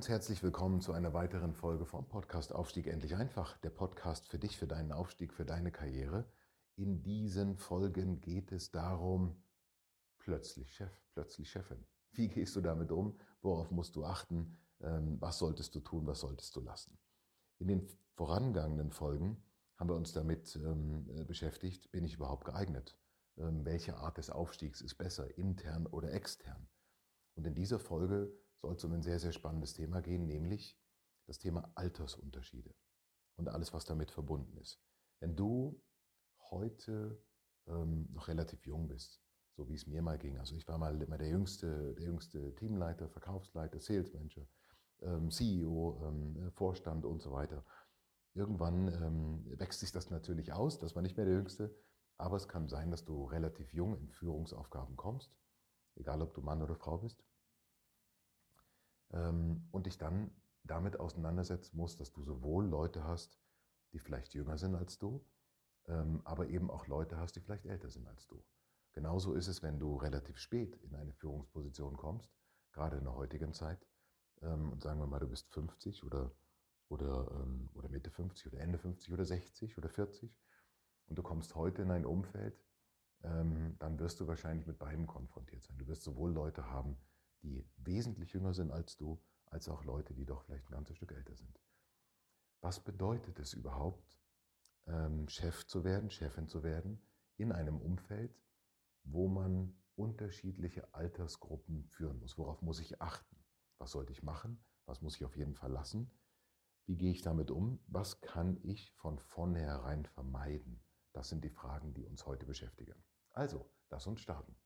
Ganz herzlich willkommen zu einer weiteren Folge vom Podcast Aufstieg endlich einfach, der Podcast für dich, für deinen Aufstieg, für deine Karriere. In diesen Folgen geht es darum, plötzlich Chef, plötzlich Chefin. Wie gehst du damit um? Worauf musst du achten? Ähm, was solltest du tun? Was solltest du lassen? In den vorangegangenen Folgen haben wir uns damit ähm, äh, beschäftigt, bin ich überhaupt geeignet? Ähm, welche Art des Aufstiegs ist besser, intern oder extern? Und in dieser Folge soll es um ein sehr, sehr spannendes Thema gehen, nämlich das Thema Altersunterschiede und alles, was damit verbunden ist. Wenn du heute ähm, noch relativ jung bist, so wie es mir mal ging, also ich war mal immer der jüngste, der jüngste Teamleiter, Verkaufsleiter, Sales Manager, ähm, CEO, ähm, Vorstand und so weiter. Irgendwann ähm, wächst sich das natürlich aus, dass man nicht mehr der Jüngste, aber es kann sein, dass du relativ jung in Führungsaufgaben kommst, egal ob du Mann oder Frau bist ähm, und dich dann damit auseinandersetzen musst, dass du sowohl Leute hast, die vielleicht jünger sind als du, ähm, aber eben auch Leute hast, die vielleicht älter sind als du. Genauso ist es, wenn du relativ spät in eine Führungsposition kommst, gerade in der heutigen Zeit, ähm, und sagen wir mal, du bist 50 oder, oder, oder Mitte 50 oder Ende 50 oder 60 oder 40 und du kommst heute in ein Umfeld, dann wirst du wahrscheinlich mit beidem konfrontiert sein. Du wirst sowohl Leute haben, die wesentlich jünger sind als du, als auch Leute, die doch vielleicht ein ganzes Stück älter sind. Was bedeutet es überhaupt, ähm, Chef zu werden, Chefin zu werden, in einem Umfeld, wo man unterschiedliche Altersgruppen führen muss? Worauf muss ich achten? Was sollte ich machen? Was muss ich auf jeden Fall lassen? Wie gehe ich damit um? Was kann ich von vornherein vermeiden? Das sind die Fragen, die uns heute beschäftigen. Also, lass uns starten.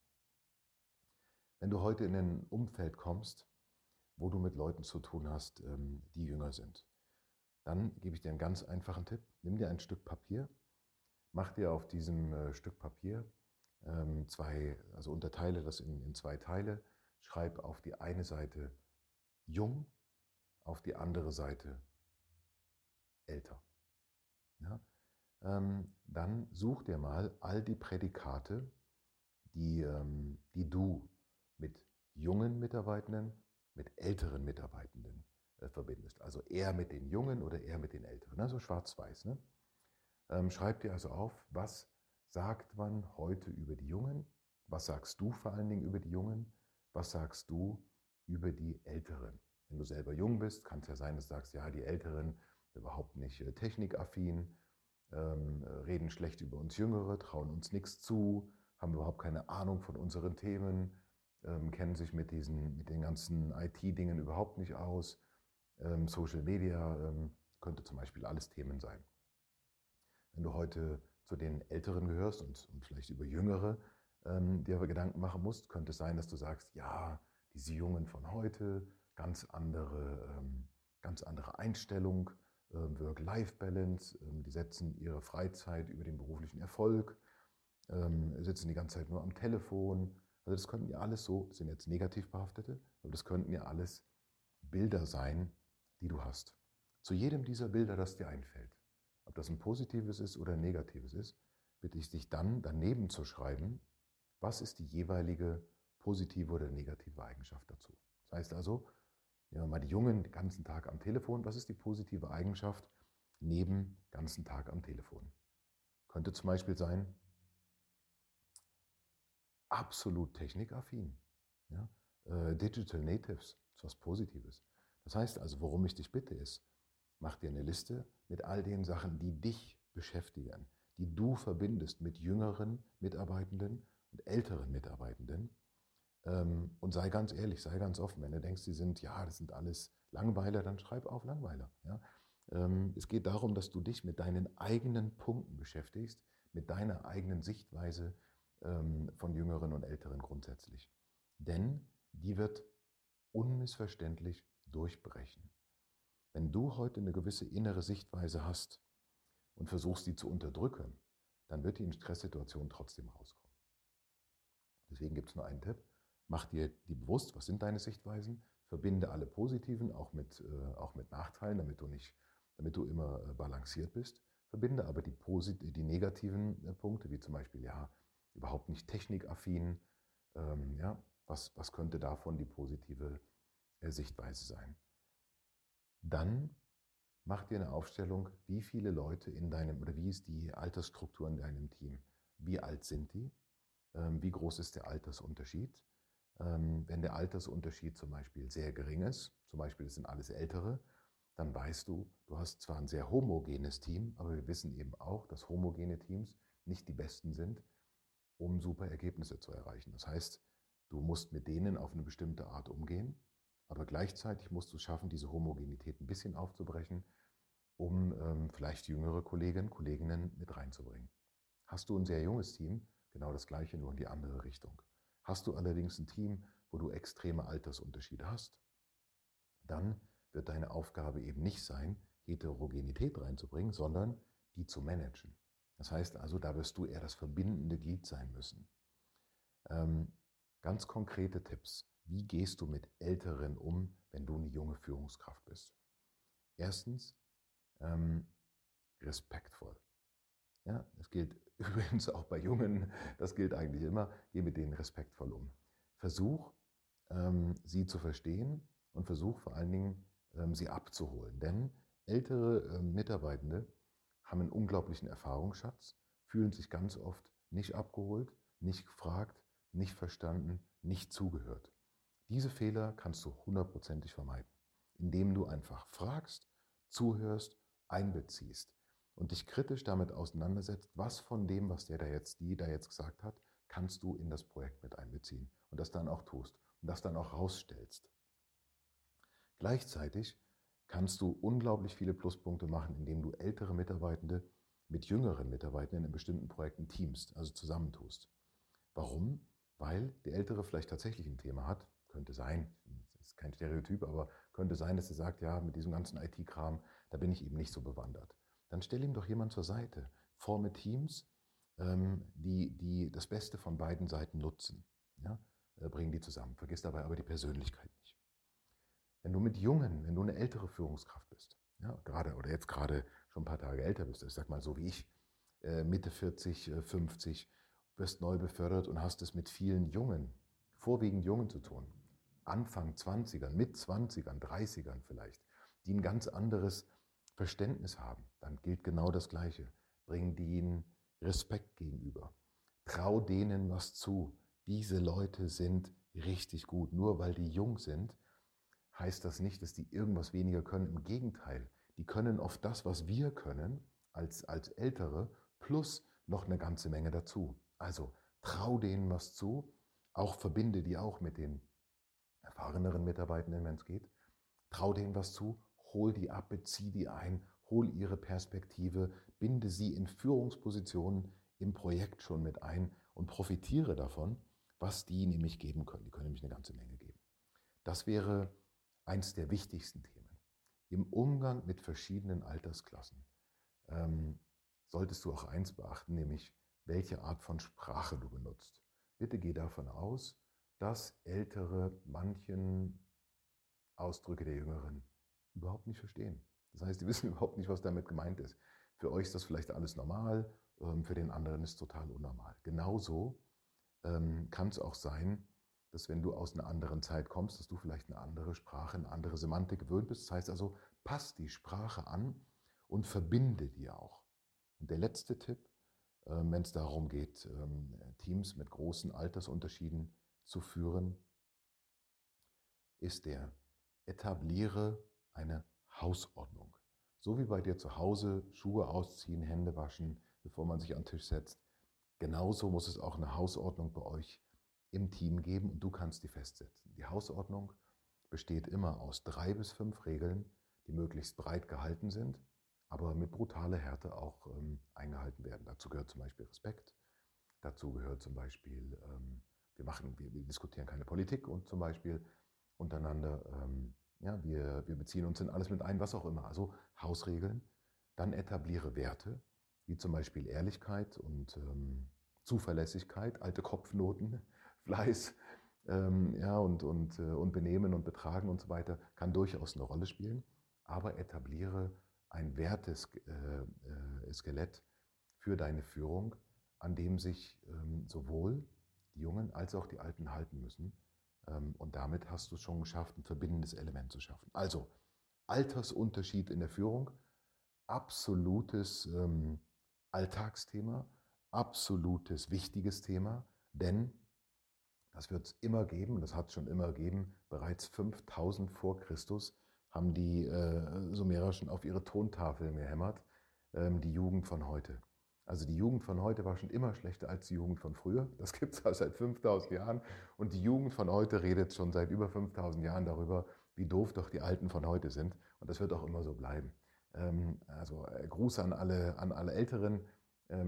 Wenn du heute in ein Umfeld kommst, wo du mit Leuten zu tun hast, ähm, die jünger sind, dann gebe ich dir einen ganz einfachen Tipp. Nimm dir ein Stück Papier, mach dir auf diesem äh, Stück Papier ähm, zwei, also unterteile das in, in zwei Teile, schreib auf die eine Seite jung, auf die andere Seite älter. Ja? Ähm, dann such dir mal all die Prädikate, die, die du mit jungen Mitarbeitenden, mit älteren Mitarbeitenden äh, verbindest. Also eher mit den Jungen oder eher mit den Älteren. Also schwarz-weiß. Ne? Ähm, schreib dir also auf, was sagt man heute über die Jungen? Was sagst du vor allen Dingen über die Jungen? Was sagst du über die Älteren? Wenn du selber jung bist, kann es ja sein, dass du sagst, ja, die Älteren überhaupt nicht äh, technikaffin, ähm, reden schlecht über uns Jüngere, trauen uns nichts zu, haben überhaupt keine Ahnung von unseren Themen, ähm, kennen sich mit, diesen, mit den ganzen IT-Dingen überhaupt nicht aus. Ähm, Social Media ähm, könnte zum Beispiel alles Themen sein. Wenn du heute zu den Älteren gehörst und, und vielleicht über Jüngere ähm, dir aber Gedanken machen musst, könnte es sein, dass du sagst, ja, diese Jungen von heute, ganz andere, ähm, ganz andere Einstellung, ähm, Work-Life-Balance, die setzen ihre Freizeit über den beruflichen Erfolg, sitzen die ganze Zeit nur am Telefon, also das könnten ja alles so, sind jetzt negativ behaftete, aber das könnten ja alles Bilder sein, die du hast. Zu jedem dieser Bilder, das dir einfällt, ob das ein positives ist oder ein negatives ist, bitte ich dich dann daneben zu schreiben, was ist die jeweilige positive oder negative Eigenschaft dazu. Das heißt also, nehmen wir mal die Jungen den ganzen Tag am Telefon, was ist die positive Eigenschaft neben ganzen Tag am Telefon? Könnte zum Beispiel sein, absolut technikaffin. Ja? Äh, Digital Natives ist was Positives. Das heißt also, worum ich dich bitte ist, mach dir eine Liste mit all den Sachen, die dich beschäftigen, die du verbindest mit jüngeren Mitarbeitenden und älteren Mitarbeitenden. Ähm, und sei ganz ehrlich, sei ganz offen. Wenn du denkst, sie sind, ja, das sind alles Langweiler, dann schreib auf Langweiler. Ja? Ähm, es geht darum, dass du dich mit deinen eigenen Punkten beschäftigst, mit deiner eigenen Sichtweise von Jüngeren und Älteren grundsätzlich. Denn die wird unmissverständlich durchbrechen. Wenn du heute eine gewisse innere Sichtweise hast und versuchst, die zu unterdrücken, dann wird die in Stresssituationen trotzdem rauskommen. Deswegen gibt es nur einen Tipp. Mach dir die bewusst, was sind deine Sichtweisen, verbinde alle positiven, auch mit, äh, auch mit Nachteilen, damit du, nicht, damit du immer äh, balanciert bist. Verbinde aber die, die negativen äh, Punkte, wie zum Beispiel, ja, überhaupt nicht technikaffin, ähm, ja, was, was könnte davon die positive äh, Sichtweise sein? Dann mach dir eine Aufstellung, wie viele Leute in deinem, oder wie ist die Altersstruktur in deinem Team? Wie alt sind die? Ähm, wie groß ist der Altersunterschied? Ähm, wenn der Altersunterschied zum Beispiel sehr gering ist, zum Beispiel es sind alles Ältere, dann weißt du, du hast zwar ein sehr homogenes Team, aber wir wissen eben auch, dass homogene Teams nicht die besten sind, um super Ergebnisse zu erreichen. Das heißt, du musst mit denen auf eine bestimmte Art umgehen, aber gleichzeitig musst du es schaffen, diese Homogenität ein bisschen aufzubrechen, um ähm, vielleicht jüngere Kolleginnen, Kolleginnen mit reinzubringen. Hast du ein sehr junges Team, genau das gleiche, nur in die andere Richtung. Hast du allerdings ein Team, wo du extreme Altersunterschiede hast, dann wird deine Aufgabe eben nicht sein, Heterogenität reinzubringen, sondern die zu managen. Das heißt also, da wirst du eher das verbindende Glied sein müssen. Ähm, ganz konkrete Tipps. Wie gehst du mit Älteren um, wenn du eine junge Führungskraft bist? Erstens, ähm, respektvoll. Ja, das gilt übrigens auch bei Jungen, das gilt eigentlich immer, geh mit denen respektvoll um. Versuch, ähm, sie zu verstehen und versuch vor allen Dingen, ähm, sie abzuholen. Denn ältere ähm, Mitarbeitende haben einen unglaublichen Erfahrungsschatz, fühlen sich ganz oft nicht abgeholt, nicht gefragt, nicht verstanden, nicht zugehört. Diese Fehler kannst du hundertprozentig vermeiden, indem du einfach fragst, zuhörst, einbeziehst und dich kritisch damit auseinandersetzt, was von dem, was der da jetzt, die da jetzt gesagt hat, kannst du in das Projekt mit einbeziehen und das dann auch tust und das dann auch rausstellst. Gleichzeitig kannst du unglaublich viele Pluspunkte machen, indem du ältere Mitarbeitende mit jüngeren Mitarbeitenden in bestimmten Projekten teamst, also zusammentust. Warum? Weil der Ältere vielleicht tatsächlich ein Thema hat, könnte sein, das ist kein Stereotyp, aber könnte sein, dass er sagt, ja, mit diesem ganzen IT-Kram, da bin ich eben nicht so bewandert dann stell ihm doch jemand zur Seite. Forme Teams, ähm, die, die das Beste von beiden Seiten nutzen. Ja? Äh, bring die zusammen. Vergiss dabei aber die Persönlichkeit nicht. Wenn du mit Jungen, wenn du eine ältere Führungskraft bist, ja, gerade oder jetzt gerade schon ein paar Tage älter bist, ich sag mal so wie ich, äh, Mitte 40, 50, äh, wirst neu befördert und hast es mit vielen Jungen, vorwiegend Jungen zu tun. Anfang 20ern, mit 20ern, 30ern vielleicht, die ein ganz anderes Verständnis haben, dann gilt genau das Gleiche. Bring denen Respekt gegenüber. Trau denen was zu. Diese Leute sind richtig gut. Nur weil die jung sind, heißt das nicht, dass die irgendwas weniger können. Im Gegenteil, die können oft das, was wir können, als, als Ältere, plus noch eine ganze Menge dazu. Also trau denen was zu, auch verbinde die auch mit den erfahreneren Mitarbeitenden, wenn es geht. Trau denen was zu hol die ab, bezieh die ein, hol ihre Perspektive, binde sie in Führungspositionen im Projekt schon mit ein und profitiere davon, was die nämlich geben können. Die können nämlich eine ganze Menge geben. Das wäre eins der wichtigsten Themen. Im Umgang mit verschiedenen Altersklassen ähm, solltest du auch eins beachten, nämlich welche Art von Sprache du benutzt. Bitte geh davon aus, dass Ältere manchen Ausdrücke der Jüngeren überhaupt nicht verstehen. Das heißt, die wissen überhaupt nicht, was damit gemeint ist. Für euch ist das vielleicht alles normal, ähm, für den anderen ist es total unnormal. Genauso ähm, kann es auch sein, dass wenn du aus einer anderen Zeit kommst, dass du vielleicht eine andere Sprache, eine andere Semantik gewöhnt bist. Das heißt also, pass die Sprache an und verbinde die auch. Und der letzte Tipp, ähm, wenn es darum geht, Teams mit großen Altersunterschieden zu führen, ist der etabliere eine Hausordnung. So wie bei dir zu Hause Schuhe ausziehen, Hände waschen, bevor man sich an den Tisch setzt. Genauso muss es auch eine Hausordnung bei euch im Team geben und du kannst die festsetzen. Die Hausordnung besteht immer aus drei bis fünf Regeln, die möglichst breit gehalten sind, aber mit brutaler Härte auch ähm, eingehalten werden. Dazu gehört zum Beispiel Respekt, dazu gehört zum Beispiel, ähm, wir, machen, wir, wir, diskutieren keine Politik und zum Beispiel untereinander, ähm, ja, wir, wir beziehen uns in alles mit ein, was auch immer. Also Hausregeln, dann etabliere Werte, wie zum Beispiel Ehrlichkeit und ähm, Zuverlässigkeit, alte Kopfnoten, Fleiß ähm, ja, und, und, äh, und Benehmen und Betragen und so weiter, kann durchaus eine Rolle spielen. Aber etabliere ein Werteskelett äh, äh, für deine Führung, an dem sich ähm, sowohl die Jungen als auch die Alten halten müssen. Ähm, und damit hast du es schon geschafft, ein verbindendes Element zu schaffen. Also Altersunterschied in der Führung, absolutes ähm, Alltagsthema, absolutes wichtiges Thema, denn das wird es immer geben, das hat es schon immer gegeben. Bereits 5000 vor Christus haben die äh, Sumerer schon auf ihre Tontafeln gehämmert, ähm, die Jugend von heute. Also die Jugend von heute war schon immer schlechter als die Jugend von früher. Das gibt es also seit 5000 Jahren. Und die Jugend von heute redet schon seit über 5000 Jahren darüber, wie doof doch die Alten von heute sind. Und das wird auch immer so bleiben. Ähm, also äh, Gruß an alle, an alle Älteren,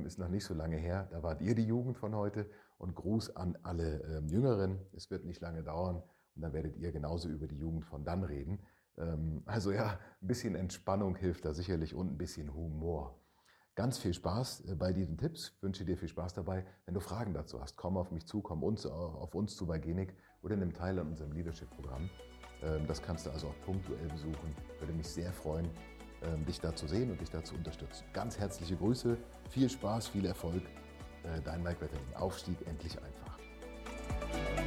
ist noch nicht so lange her. Da wart ihr die Jugend von heute. Und Gruß an alle ähm, Jüngeren. Es wird nicht lange dauern und dann werdet ihr genauso über die Jugend von dann reden. Ähm, also ja, ein bisschen Entspannung hilft da sicherlich und ein bisschen Humor. Ganz viel Spaß äh, bei diesen Tipps. Ich wünsche dir viel Spaß dabei. Wenn du Fragen dazu hast, komm auf mich zu, komm uns, auf uns zu bei Genik oder nimm teil an unserem Leadership-Programm. Ähm, das kannst du also auch punktuell besuchen. Würde mich sehr freuen, ähm, dich da zu sehen und dich da zu unterstützen. Ganz herzliche Grüße, viel Spaß, viel Erfolg. Äh, dein Mike Wetterling. Aufstieg endlich einfach.